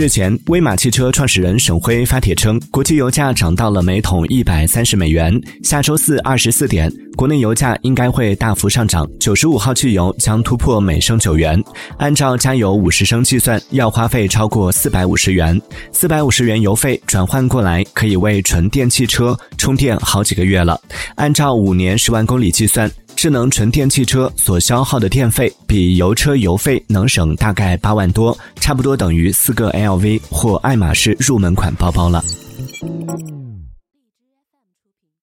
日前，威马汽车创始人沈辉发帖称，国际油价涨到了每桶一百三十美元。下周四二十四点，国内油价应该会大幅上涨，九十五号汽油将突破每升九元。按照加油五十升计算，要花费超过四百五十元。四百五十元油费转换过来，可以为纯电汽车充电好几个月了。按照五年十万公里计算。智能纯电汽车所消耗的电费比油车油费能省大概八万多差不多等于四个 lv 或爱马仕入门款包包了。